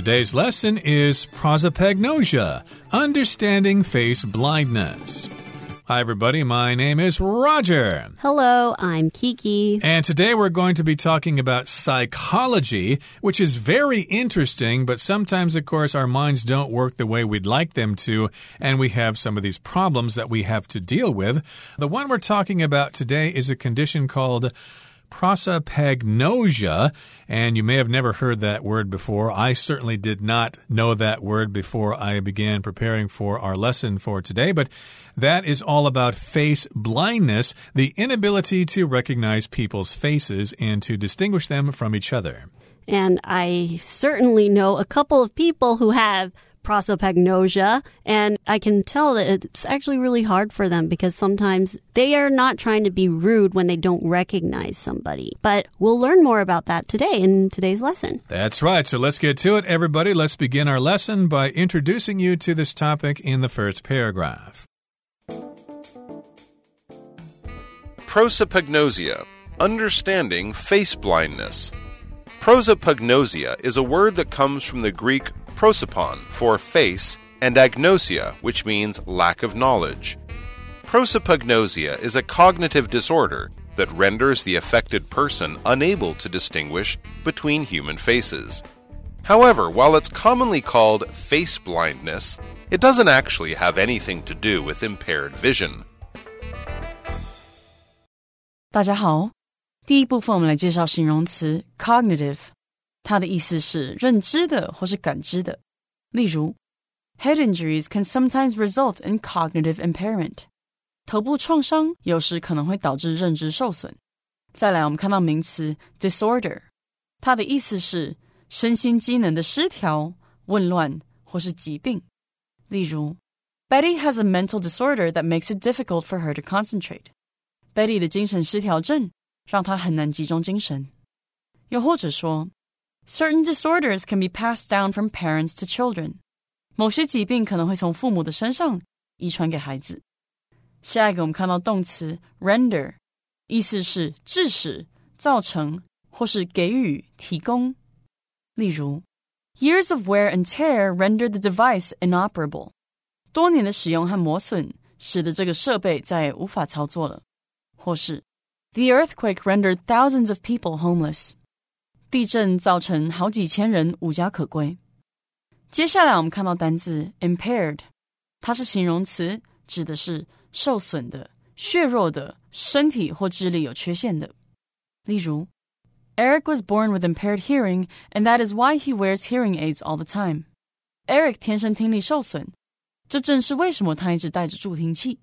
Today's lesson is prosopagnosia, understanding face blindness. Hi, everybody. My name is Roger. Hello, I'm Kiki. And today we're going to be talking about psychology, which is very interesting, but sometimes, of course, our minds don't work the way we'd like them to, and we have some of these problems that we have to deal with. The one we're talking about today is a condition called prosopagnosia, and you may have never heard that word before. I certainly did not know that word before I began preparing for our lesson for today, but that is all about face blindness, the inability to recognize people's faces and to distinguish them from each other. And I certainly know a couple of people who have prosopagnosia. And I can tell that it's actually really hard for them because sometimes they are not trying to be rude when they don't recognize somebody. But we'll learn more about that today in today's lesson. That's right. So let's get to it, everybody. Let's begin our lesson by introducing you to this topic in the first paragraph. Prosopagnosia, understanding face blindness. Prosopagnosia is a word that comes from the Greek prosopon for face and agnosia, which means lack of knowledge. Prosopagnosia is a cognitive disorder that renders the affected person unable to distinguish between human faces. However, while it's commonly called face blindness, it doesn't actually have anything to do with impaired vision. 大家好，第一部分我们来介绍形容词 cognitive。 它的意思是认知的或是感知的。例如，head injuries can sometimes result in cognitive impairment。头部创伤有时可能会导致认知受损。再来，我们看到名词 disorder，它的意思是身心机能的失调、紊乱或是疾病。例如，Betty has a mental disorder that makes it difficult for her to concentrate。Betty 的精神失调症让她很难集中精神。又或者说 ，Certain disorders can be passed down from parents to children. 某些疾病可能会从父母的身上遗传给孩子。下一个，我们看到动词 render，意思是致使、造成或是给予、提供。例如，Years of wear and tear rendered the device inoperable。多年的使用和磨损使得这个设备再也无法操作了。或是，The earthquake rendered thousands of people homeless。 地震造成好几千人无家可归。接下来我们看到单字 impaired，它是形容词，指的是受损的、削弱的、身体或智力有缺陷的。例如，Eric was born with impaired hearing, and that is why he wears hearing aids all the time. Eric 天生听力受损，这正是为什么他一直戴着助听器。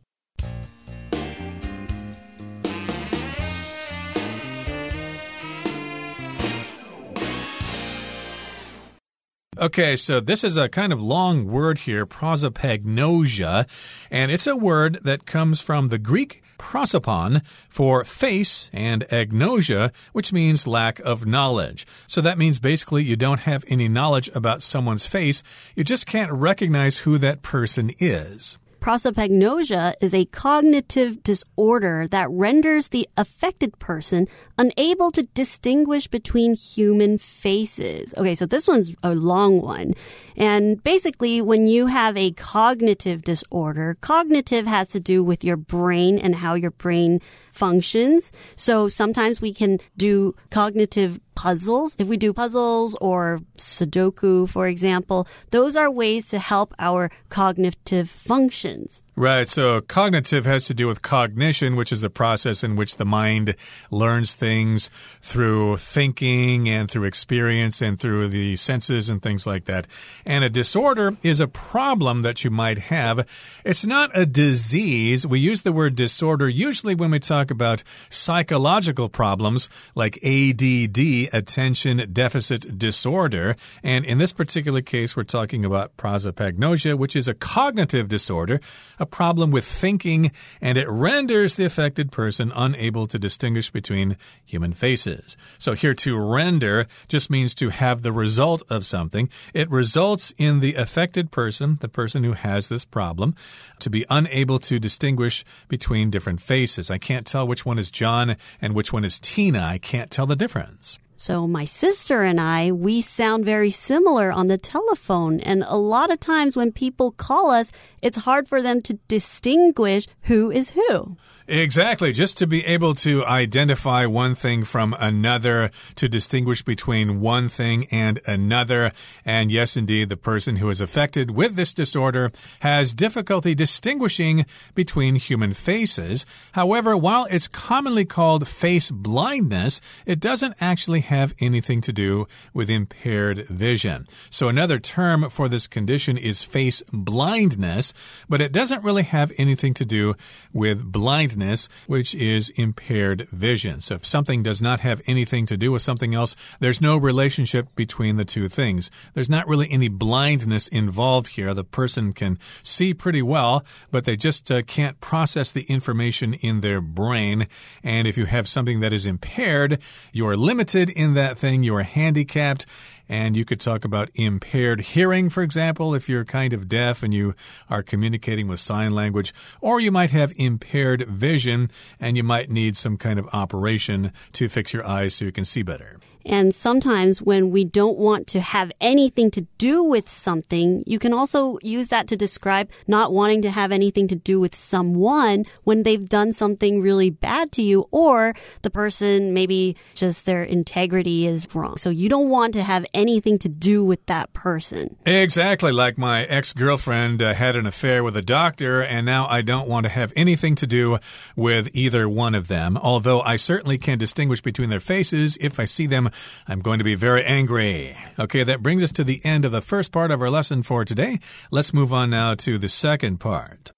Okay, so this is a kind of long word here, prosopagnosia, and it's a word that comes from the Greek prosopon for face and agnosia, which means lack of knowledge. So that means basically you don't have any knowledge about someone's face, you just can't recognize who that person is. Prosopagnosia is a cognitive disorder that renders the affected person unable to distinguish between human faces. Okay, so this one's a long one. And basically, when you have a cognitive disorder, cognitive has to do with your brain and how your brain functions. So sometimes we can do cognitive puzzles. If we do puzzles or Sudoku, for example, those are ways to help our cognitive functions. Right. So cognitive has to do with cognition, which is the process in which the mind learns things through thinking and through experience and through the senses and things like that. And a disorder is a problem that you might have. It's not a disease. We use the word disorder usually when we talk about psychological problems like ADD, attention deficit disorder. And in this particular case, we're talking about prosopagnosia, which is a cognitive disorder, a problem with thinking, and it renders the affected person unable to distinguish between human faces. So here to render just means to have the result of something. It results in the affected person, the person who has this problem, to be unable to distinguish between different faces. I can't tell which one is John and which one is Tina. I can't tell the difference. So my sister and I, we sound very similar on the telephone. And a lot of times when people call us, it's hard for them to distinguish who is who. Exactly. Just to be able to identify one thing from another, to distinguish between one thing and another. And yes, indeed, the person who is affected with this disorder has difficulty distinguishing between human faces. However, while it's commonly called face blindness, it doesn't actually have anything to do with impaired vision. So another term for this condition is face blindness, but it doesn't really have anything to do with blindness blindness, which is impaired vision. So if something does not have anything to do with something else, there's no relationship between the two things. There's not really any blindness involved here. The person can see pretty well, but they just uh, can't process the information in their brain. And if you have something that is impaired, you are limited in that thing, you are handicapped and you could talk about impaired hearing, for example, if you're kind of deaf and you are communicating with sign language. Or you might have impaired vision and you might need some kind of operation to fix your eyes so you can see better. And sometimes when we don't want to have anything to do with something, you can also use that to describe not wanting to have anything to do with someone when they've done something really bad to you or the person maybe just their integrity is wrong. So you don't want to have anything to do with that person. Exactly. Like my ex girlfriend uh, had an affair with a doctor, and now I don't want to have anything to do with either one of them. Although I certainly can distinguish between their faces if I see them I'm going to be very angry. Okay, that brings us to the end of the first part of our lesson for today. Let's move on now to the second part.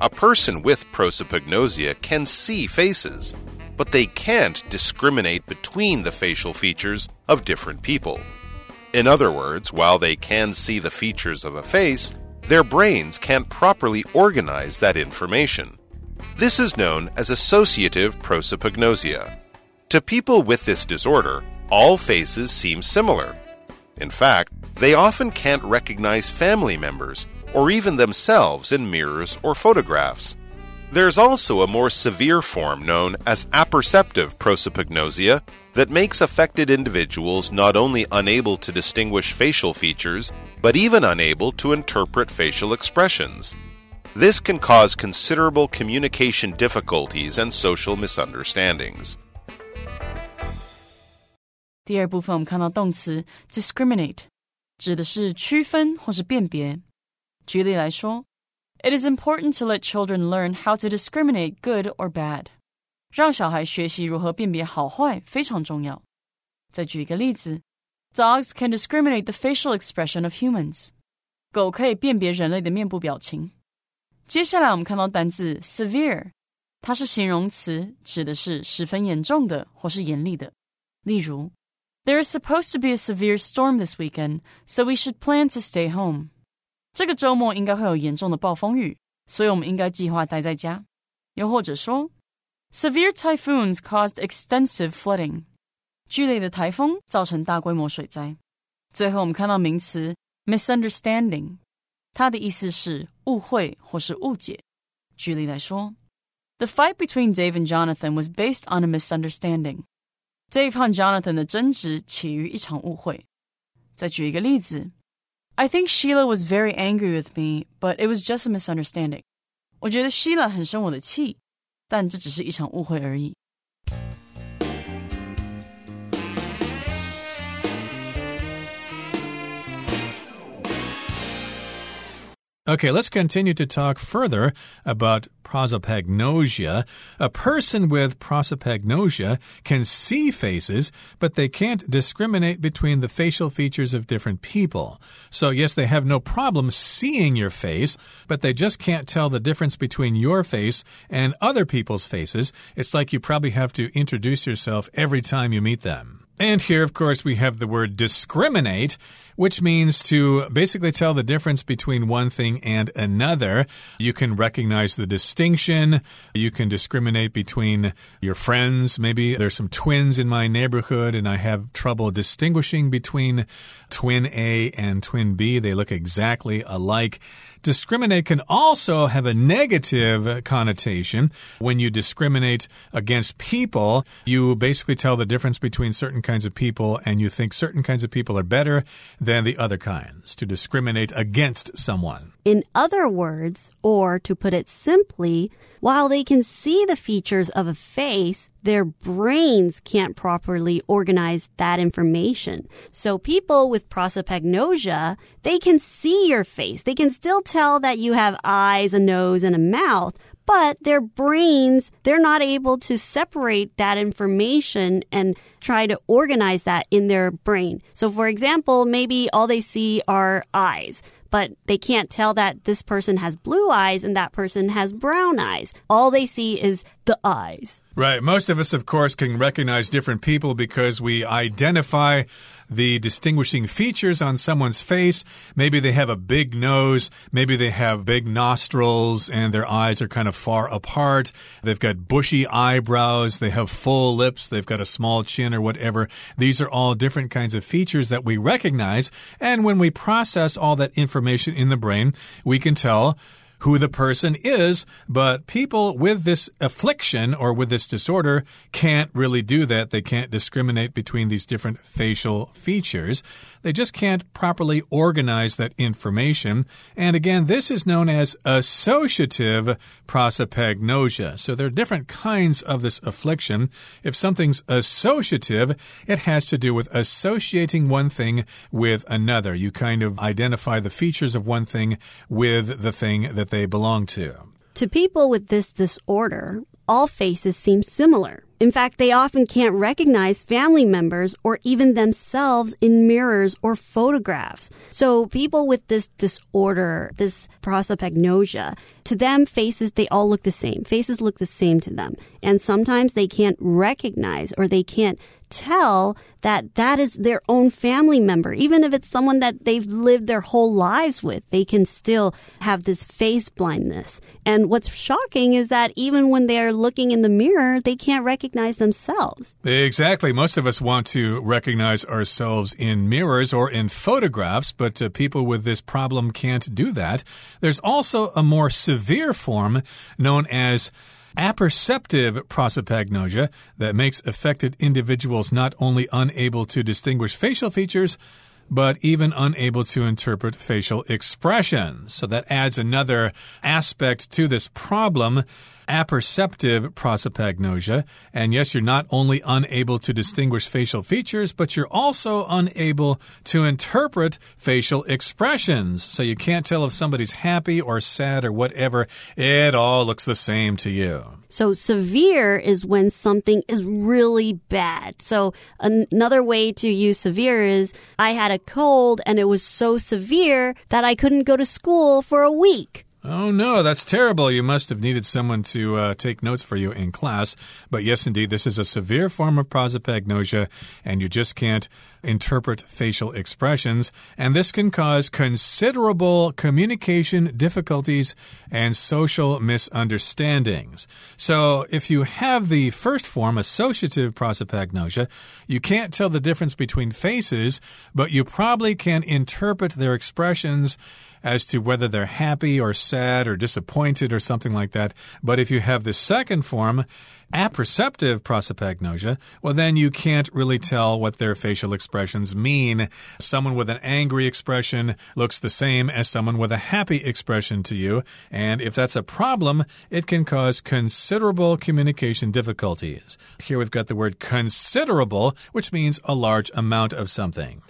A person with prosopagnosia can see faces, but they can't discriminate between the facial features of different people. In other words, while they can see the features of a face, their brains can't properly organize that information. This is known as associative prosopagnosia. To people with this disorder, all faces seem similar. In fact, they often can't recognize family members or even themselves in mirrors or photographs. There's also a more severe form known as apperceptive prosopagnosia that makes affected individuals not only unable to distinguish facial features, but even unable to interpret facial expressions. This can cause considerable communication difficulties and social misunderstandings. 第二部分我们看到动词 discriminate，指的是区分或是辨别。举例来说，It is important to let children learn how to discriminate good or bad。让小孩学习如何辨别好坏非常重要。再举一个例子，Dogs can discriminate the facial expression of humans。狗可以辨别人类的面部表情。接下来我们看到单字 severe， 它是形容词，指的是十分严重的或是严厉的。例如 there is supposed to be a severe storm this weekend, so we should plan to stay home. 这个周末应该会有严重的暴风雨，所以我们应该计划待在家。又或者说，severe typhoons caused extensive flooding. 剧烈的台风造成大规模水灾。最后，我们看到名词 misunderstanding，它的意思是误会或是误解。举例来说 ，The fight between Dave and Jonathan was based on a misunderstanding. Dave 和 Jonathan 的争执起于一场误会。再举一个例子，I think Sheila was very angry with me, but it was just a misunderstanding。我觉得 Sheila 很生我的气，但这只是一场误会而已。 Okay, let's continue to talk further about prosopagnosia. A person with prosopagnosia can see faces, but they can't discriminate between the facial features of different people. So, yes, they have no problem seeing your face, but they just can't tell the difference between your face and other people's faces. It's like you probably have to introduce yourself every time you meet them. And here, of course, we have the word discriminate, which means to basically tell the difference between one thing and another. You can recognize the distinction. You can discriminate between your friends. Maybe there's some twins in my neighborhood and I have trouble distinguishing between twin A and twin B. They look exactly alike. Discriminate can also have a negative connotation. When you discriminate against people, you basically tell the difference between certain kinds of people and you think certain kinds of people are better than the other kinds. To discriminate against someone. In other words, or to put it simply, while they can see the features of a face, their brains can't properly organize that information. So people with prosopagnosia, they can see your face. They can still tell that you have eyes, a nose, and a mouth, but their brains, they're not able to separate that information and try to organize that in their brain. So for example, maybe all they see are eyes but they can't tell that this person has blue eyes and that person has brown eyes. All they see is the eyes. Right. Most of us, of course, can recognize different people because we identify the distinguishing features on someone's face. Maybe they have a big nose. Maybe they have big nostrils and their eyes are kind of far apart. They've got bushy eyebrows. They have full lips. They've got a small chin or whatever. These are all different kinds of features that we recognize. And when we process all that information in the brain, we can tell who the person is, but people with this affliction or with this disorder can't really do that. They can't discriminate between these different facial features. They just can't properly organize that information. And again, this is known as associative prosopagnosia. So there are different kinds of this affliction. If something's associative, it has to do with associating one thing with another. You kind of identify the features of one thing with the thing that they belong to. To people with this disorder, all faces seem similar. In fact, they often can't recognize family members or even themselves in mirrors or photographs. So people with this disorder, this prosopagnosia, to them, faces, they all look the same. Faces look the same to them. And sometimes they can't recognize or they can't tell that that is their own family member. Even if it's someone that they've lived their whole lives with, they can still have this face blindness. And what's shocking is that even when they're looking in the mirror, they can't recognize themselves. Exactly. Most of us want to recognize ourselves in mirrors or in photographs, but uh, people with this problem can't do that. There's also a more severe form known as apperceptive prosopagnosia that makes affected individuals not only unable to distinguish facial features, but even unable to interpret facial expressions. So that adds another aspect to this problem apperceptive prosopagnosia. And yes, you're not only unable to distinguish facial features, but you're also unable to interpret facial expressions. So you can't tell if somebody's happy or sad or whatever. It all looks the same to you. So severe is when something is really bad. So another way to use severe is I had a cold and it was so severe that I couldn't go to school for a week. Oh no, that's terrible. You must have needed someone to uh, take notes for you in class. But yes, indeed, this is a severe form of prosopagnosia, and you just can't interpret facial expressions. And this can cause considerable communication difficulties and social misunderstandings. So if you have the first form, associative prosopagnosia, you can't tell the difference between faces, but you probably can interpret their expressions as to whether they're happy or sad or disappointed or something like that. But if you have the second form, apperceptive prosopagnosia, well, then you can't really tell what their facial expressions mean. Someone with an angry expression looks the same as someone with a happy expression to you. And if that's a problem, it can cause considerable communication difficulties. Here we've got the word considerable, which means a large amount of something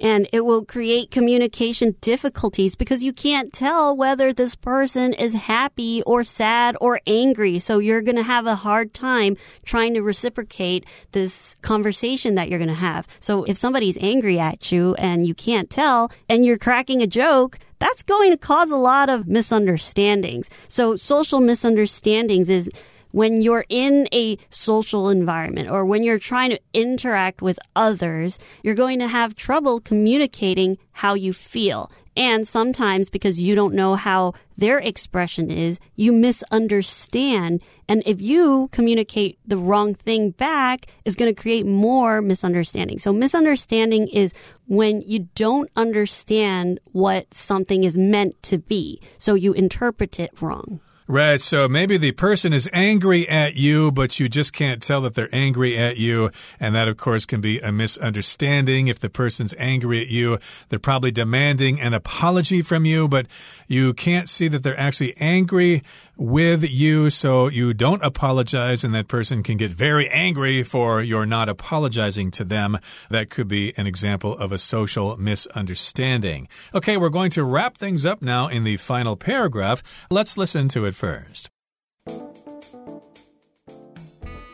and it will create communication difficulties because you can't tell whether this person is happy or sad or angry. So you're going to have a hard time trying to reciprocate this conversation that you're going to have. So if somebody's angry at you and you can't tell and you're cracking a joke, that's going to cause a lot of misunderstandings. So social misunderstandings is when you're in a social environment or when you're trying to interact with others, you're going to have trouble communicating how you feel. And sometimes because you don't know how their expression is, you misunderstand. And if you communicate the wrong thing back, it's going to create more misunderstanding. So misunderstanding is when you don't understand what something is meant to be. So you interpret it wrong. Right. So maybe the person is angry at you, but you just can't tell that they're angry at you. And that, of course, can be a misunderstanding. If the person's angry at you, they're probably demanding an apology from you, but you can't see that they're actually angry with you, so you don't apologize, and that person can get very angry for your not apologizing to them. That could be an example of a social misunderstanding. Okay, we're going to wrap things up now in the final paragraph. Let's listen to it first.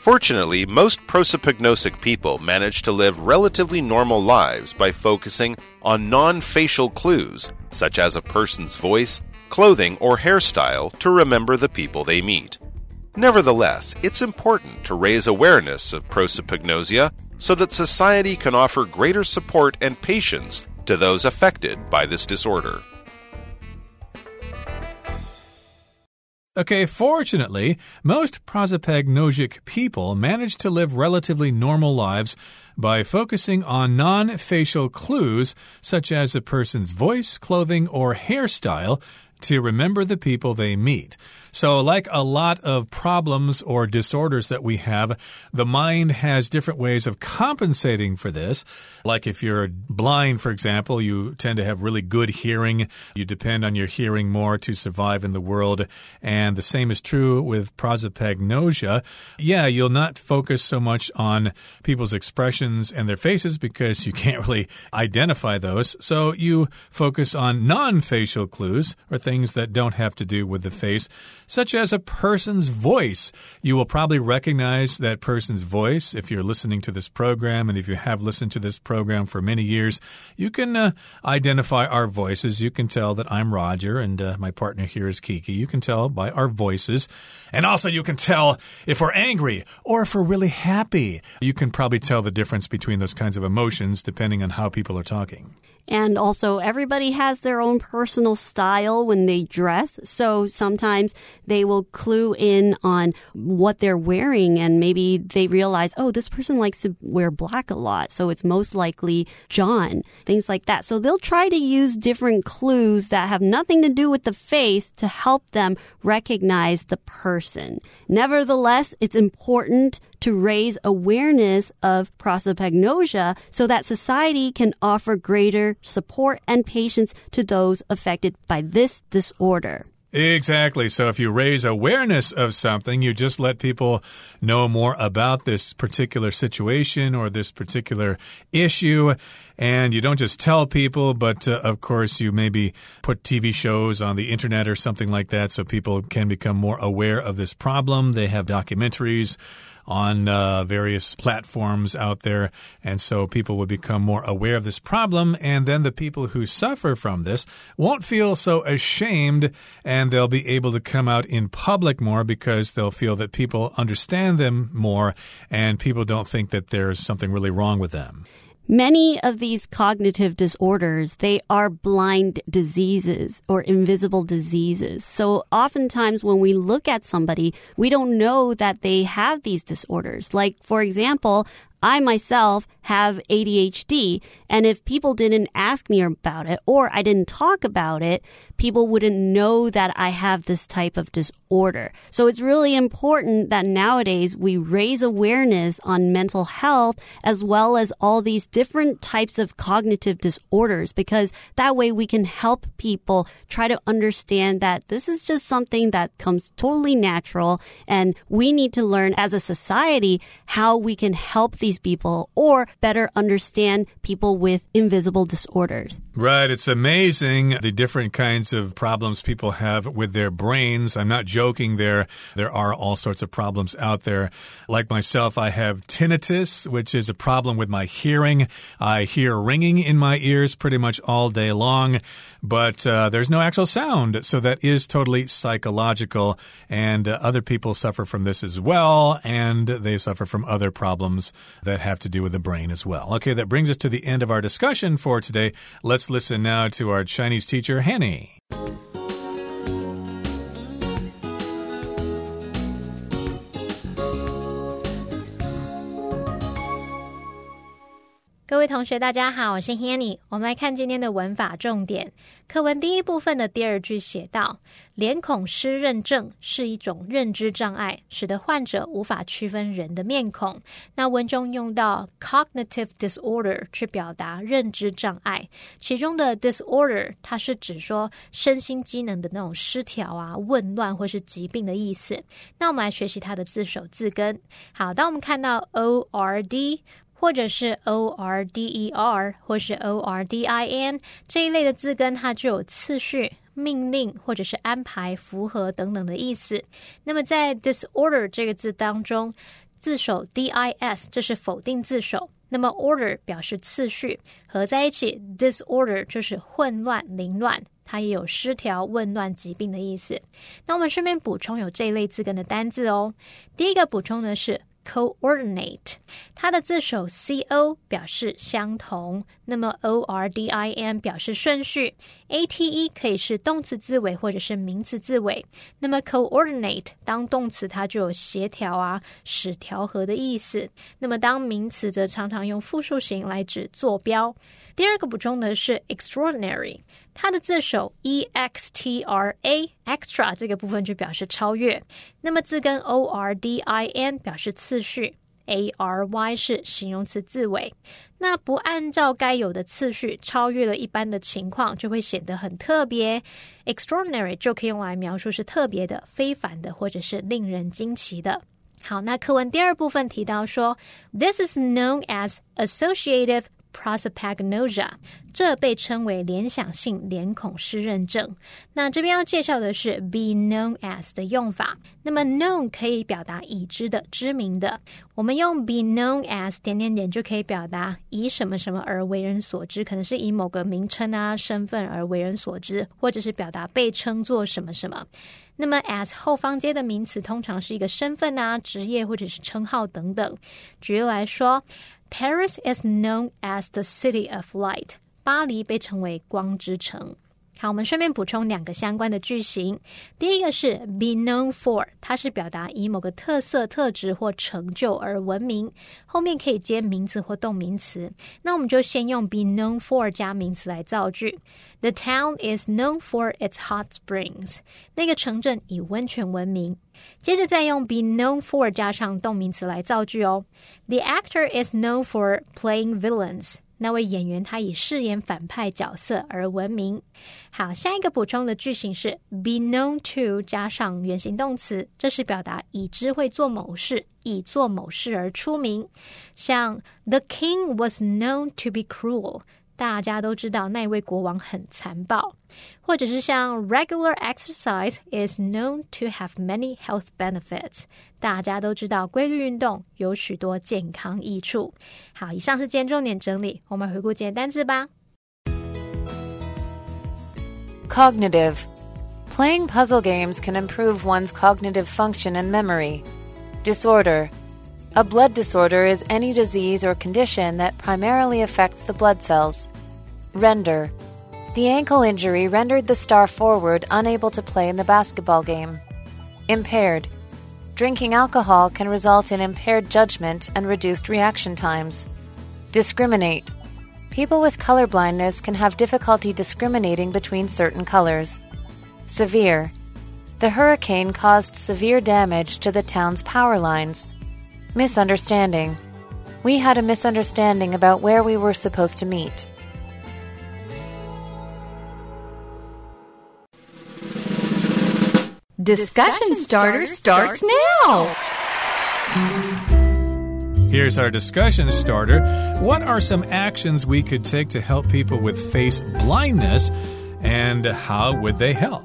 Fortunately, most prosopagnosic people manage to live relatively normal lives by focusing on non facial clues, such as a person's voice, clothing, or hairstyle, to remember the people they meet. Nevertheless, it's important to raise awareness of prosopagnosia so that society can offer greater support and patience to those affected by this disorder. Okay, fortunately, most prosopagnosic people manage to live relatively normal lives by focusing on non facial clues such as a person's voice, clothing, or hairstyle to remember the people they meet. So, like a lot of problems or disorders that we have, the mind has different ways of compensating for this. Like if you're blind, for example, you tend to have really good hearing. You depend on your hearing more to survive in the world. And the same is true with prosopagnosia. Yeah, you'll not focus so much on people's expressions and their faces because you can't really identify those. So you focus on non facial clues or things that don't have to do with the face such as a person's voice. You will probably recognize that person's voice if you're listening to this program, and if you have listened to this program for many years, you can uh, identify our voices. You can tell that I'm Roger and uh, my partner here is Kiki. You can tell by our voices. And also, you can tell if we're angry or if we're really happy. You can probably tell the difference between those kinds of emotions depending on how people are talking. And also, everybody has their own personal style when they dress. So sometimes they will clue in on what they're wearing and maybe they realize, oh, this person likes to wear black a lot. So it's most likely John, things like that. So they'll try to use different clues that have nothing to do with the face to help them recognize the person. Nevertheless, it's important to raise awareness of prosopagnosia so that society can offer greater support and patience to those affected by this disorder. Exactly. So if you raise awareness of something, you just let people know more about this particular situation or this particular issue. And you don't just tell people, but uh, of course, you maybe put TV shows on the internet or something like that so people can become more aware of this problem. They have documentaries on uh, various platforms out there. And so people will become more aware of this problem. And then the people who suffer from this won't feel so ashamed and they'll be able to come out in public more because they'll feel that people understand them more and people don't think that there's something really wrong with them. Many of these cognitive disorders, they are blind diseases or invisible diseases. So oftentimes when we look at somebody, we don't know that they have these disorders. Like, for example, I myself have ADHD. And if people didn't ask me about it or I didn't talk about it, people wouldn't know that I have this type of disorder. So it's really important that nowadays we raise awareness on mental health as well as all these different types of cognitive disorders because that way we can help people try to understand that this is just something that comes totally natural and we need to learn as a society how we can help these these people or better understand people with invisible disorders. Right. It's amazing the different kinds of problems people have with their brains. I'm not joking there. There are all sorts of problems out there. Like myself, I have tinnitus, which is a problem with my hearing. I hear ringing in my ears pretty much all day long, but uh, there's no actual sound. So that is totally psychological. And uh, other people suffer from this as well. And they suffer from other problems that have to do with the brain as well. Okay, that brings us to the end of our discussion for today. Let's listen now to our Chinese teacher, Hanny. 各位同学，大家好，我是 Hanny。我们来看今天的文法重点。课文第一部分的第二句写道：“脸孔失认症是一种认知障碍，使得患者无法区分人的面孔。”那文中用到 cognitive disorder 去表达认知障碍，其中的 disorder 它是指说身心机能的那种失调啊、紊乱或是疾病的意思。那我们来学习它的字首字根。好，当我们看到 o r d。或者是 o r d e r 或是 o r d i n 这一类的字根，它具有次序、命令或者是安排、符合等等的意思。那么在 disorder 这个字当中，字首 d i s 这是否定字首，那么 order 表示次序，合在一起 disorder 就是混乱、凌乱，它也有失调、紊乱、疾病的意思。那我们顺便补充有这一类字根的单字哦。第一个补充的是。coordinate，它的字首 c o 表示相同，那么 o r d i n 表示顺序，a t e 可以是动词字尾或者是名词字尾。那么 coordinate 当动词，它就有协调啊、使调和的意思。那么当名词则常常用复数形来指坐标。第二个补充的是 extraordinary，它的字首 e x t r a extra 这个部分就表示超越。那么字根 o r d i n 表示次序，a r y 是形容词字尾。那不按照该有的次序，超越了一般的情况，就会显得很特别。extraordinary 就可以用来描述是特别的、非凡的，或者是令人惊奇的。好，那课文第二部分提到说，this is known as associative。prosopagnosia，这被称为联想性脸孔失认症。那这边要介绍的是 be known as 的用法。那么 known 可以表达已知的、知名的。我们用 be known as 点点点就可以表达以什么什么而为人所知，可能是以某个名称啊、身份而为人所知，或者是表达被称作什么什么。那么 as 后方接的名词通常是一个身份啊、职业或者是称号等等。举例来说。Paris is known as the city of light。巴黎被称为光之城。 好，我们顺便补充两个相关的句型。第一个是 be known for，它是表达以某个特色、特质或成就而闻名，后面可以接名词或动名词。那我们就先用 be known for 加名词来造句。The town is known for its hot springs。那个城镇以温泉闻名。接着再用 be known for 加上动名词来造句哦。The actor is known for playing villains。那位演员他以饰演反派角色而闻名。好，下一个补充的句型是 be known to 加上原形动词，这是表达已知会做某事，以做某事而出名。像 The king was known to be cruel。大家都知道那位国王很残暴，或者是像 regular exercise is known to have many health benefits。大家都知道规律运动有许多健康益处。好，以上是今天重点整理，我们回顾今天单词吧。Cognitive Playing puzzle games can improve one's cognitive function and memory. Disorder a blood disorder is any disease or condition that primarily affects the blood cells. Render. The ankle injury rendered the star forward unable to play in the basketball game. Impaired. Drinking alcohol can result in impaired judgment and reduced reaction times. Discriminate. People with color blindness can have difficulty discriminating between certain colors. Severe. The hurricane caused severe damage to the town's power lines Misunderstanding. We had a misunderstanding about where we were supposed to meet. Discussion starter starts now. Here's our discussion starter. What are some actions we could take to help people with face blindness, and how would they help?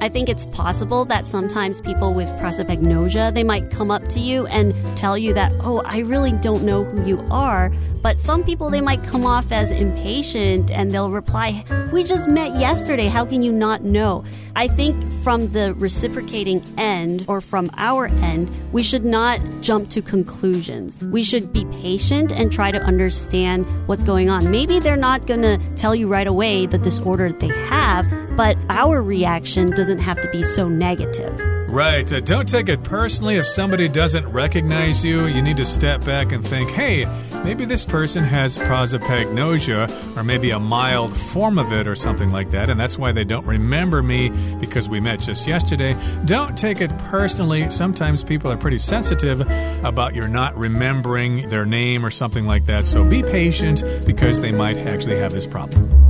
I think it's possible that sometimes people with prosopagnosia, they might come up to you and tell you that, oh, I really don't know who you are. But some people, they might come off as impatient and they'll reply, we just met yesterday. How can you not know? I think from the reciprocating end or from our end, we should not jump to conclusions. We should be patient and try to understand what's going on. Maybe they're not going to tell you right away the disorder they have, but our reaction doesn't have to be so negative. Right. Uh, don't take it personally if somebody doesn't recognize you. You need to step back and think, hey, maybe this person has prosopagnosia or maybe a mild form of it or something like that, and that's why they don't remember me because we met just yesterday. Don't take it personally. Sometimes people are pretty sensitive about your not remembering their name or something like that, so be patient because they might actually have this problem.